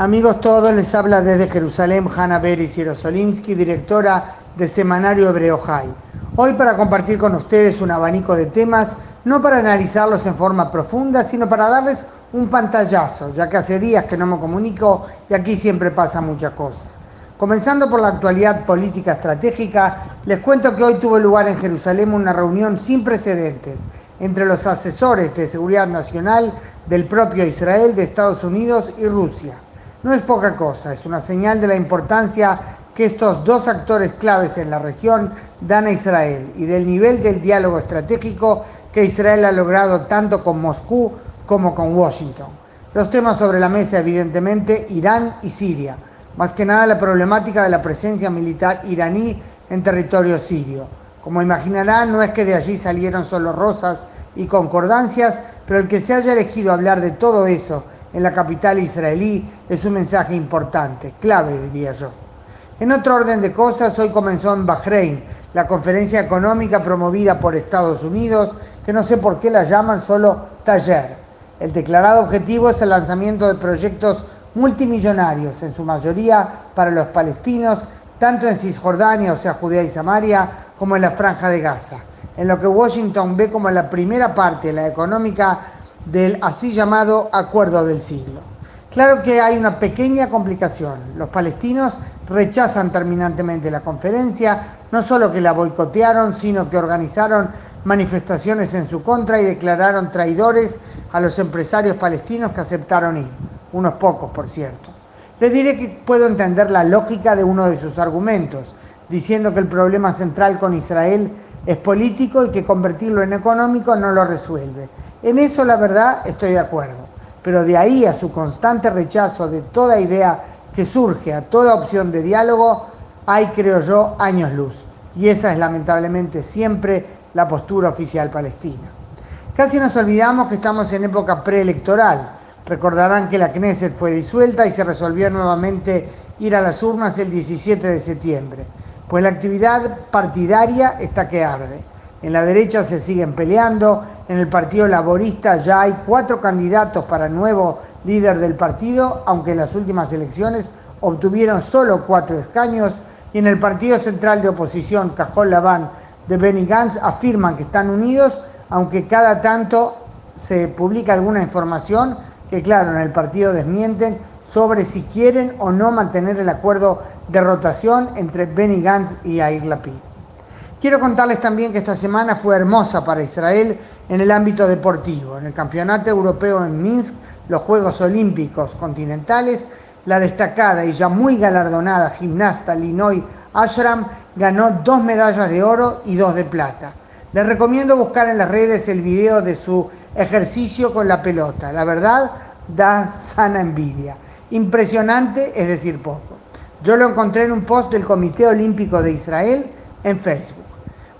Amigos todos, les habla desde Jerusalén Hanna Beris Yerosolimsky, directora de Semanario Hebreo High. Hoy para compartir con ustedes un abanico de temas, no para analizarlos en forma profunda, sino para darles un pantallazo, ya que hace días que no me comunico y aquí siempre pasa mucha cosa. Comenzando por la actualidad política estratégica, les cuento que hoy tuvo lugar en Jerusalén una reunión sin precedentes entre los asesores de seguridad nacional del propio Israel, de Estados Unidos y Rusia no es poca cosa, es una señal de la importancia que estos dos actores claves en la región dan a Israel y del nivel del diálogo estratégico que Israel ha logrado tanto con Moscú como con Washington. Los temas sobre la mesa, evidentemente, Irán y Siria, más que nada la problemática de la presencia militar iraní en territorio sirio. Como imaginarán, no es que de allí salieron solo rosas y concordancias, pero el que se haya elegido hablar de todo eso en la capital israelí es un mensaje importante, clave diría yo. En otro orden de cosas, hoy comenzó en Bahrein la conferencia económica promovida por Estados Unidos, que no sé por qué la llaman solo taller. El declarado objetivo es el lanzamiento de proyectos multimillonarios, en su mayoría para los palestinos, tanto en Cisjordania, o sea, Judea y Samaria, como en la Franja de Gaza, en lo que Washington ve como la primera parte, la económica, del así llamado acuerdo del siglo. Claro que hay una pequeña complicación. Los palestinos rechazan terminantemente la conferencia, no solo que la boicotearon, sino que organizaron manifestaciones en su contra y declararon traidores a los empresarios palestinos que aceptaron ir, unos pocos por cierto. Les diré que puedo entender la lógica de uno de sus argumentos, diciendo que el problema central con Israel es político y que convertirlo en económico no lo resuelve. En eso la verdad estoy de acuerdo, pero de ahí a su constante rechazo de toda idea que surge, a toda opción de diálogo, hay, creo yo, años luz. Y esa es lamentablemente siempre la postura oficial palestina. Casi nos olvidamos que estamos en época preelectoral. Recordarán que la Knesset fue disuelta y se resolvió nuevamente ir a las urnas el 17 de septiembre, pues la actividad partidaria está que arde. En la derecha se siguen peleando, en el Partido Laborista ya hay cuatro candidatos para nuevo líder del partido, aunque en las últimas elecciones obtuvieron solo cuatro escaños, y en el Partido Central de Oposición, Cajón Laván de Benny Gantz, afirman que están unidos, aunque cada tanto se publica alguna información que, claro, en el partido desmienten sobre si quieren o no mantener el acuerdo de rotación entre Benny Gantz y Air Lapid. Quiero contarles también que esta semana fue hermosa para Israel en el ámbito deportivo. En el Campeonato Europeo en Minsk, los Juegos Olímpicos Continentales, la destacada y ya muy galardonada gimnasta Linoy Ashram ganó dos medallas de oro y dos de plata. Les recomiendo buscar en las redes el video de su ejercicio con la pelota. La verdad, da sana envidia. Impresionante, es decir, poco. Yo lo encontré en un post del Comité Olímpico de Israel en Facebook.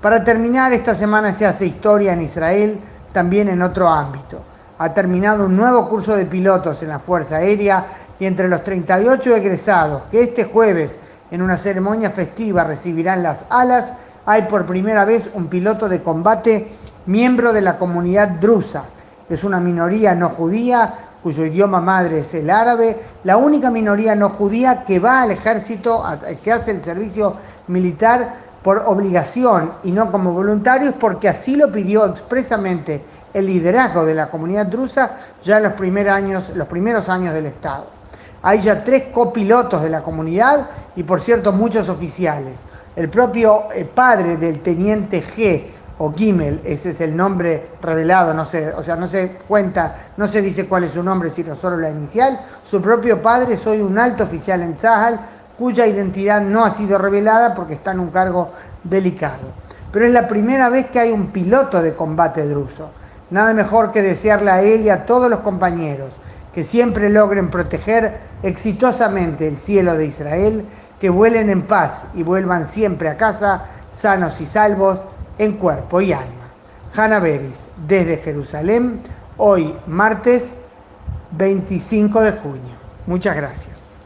Para terminar, esta semana se hace historia en Israel, también en otro ámbito. Ha terminado un nuevo curso de pilotos en la Fuerza Aérea y entre los 38 egresados que este jueves en una ceremonia festiva recibirán las alas, hay por primera vez un piloto de combate miembro de la comunidad drusa. Es una minoría no judía cuyo idioma madre es el árabe, la única minoría no judía que va al ejército, que hace el servicio militar por obligación y no como voluntarios, porque así lo pidió expresamente el liderazgo de la comunidad drusa ya en los primeros años, los primeros años del Estado. Hay ya tres copilotos de la comunidad y, por cierto, muchos oficiales. El propio eh, padre del teniente G o Gimel, ese es el nombre revelado, no sé, o sea, no se cuenta, no se dice cuál es su nombre, sino solo la inicial. Su propio padre, soy un alto oficial en Zahal, cuya identidad no ha sido revelada porque está en un cargo delicado. Pero es la primera vez que hay un piloto de combate druso. Nada mejor que desearle a él y a todos los compañeros que siempre logren proteger exitosamente el cielo de Israel, que vuelen en paz y vuelvan siempre a casa sanos y salvos en cuerpo y alma. Hanna Beris, desde Jerusalén, hoy martes 25 de junio. Muchas gracias.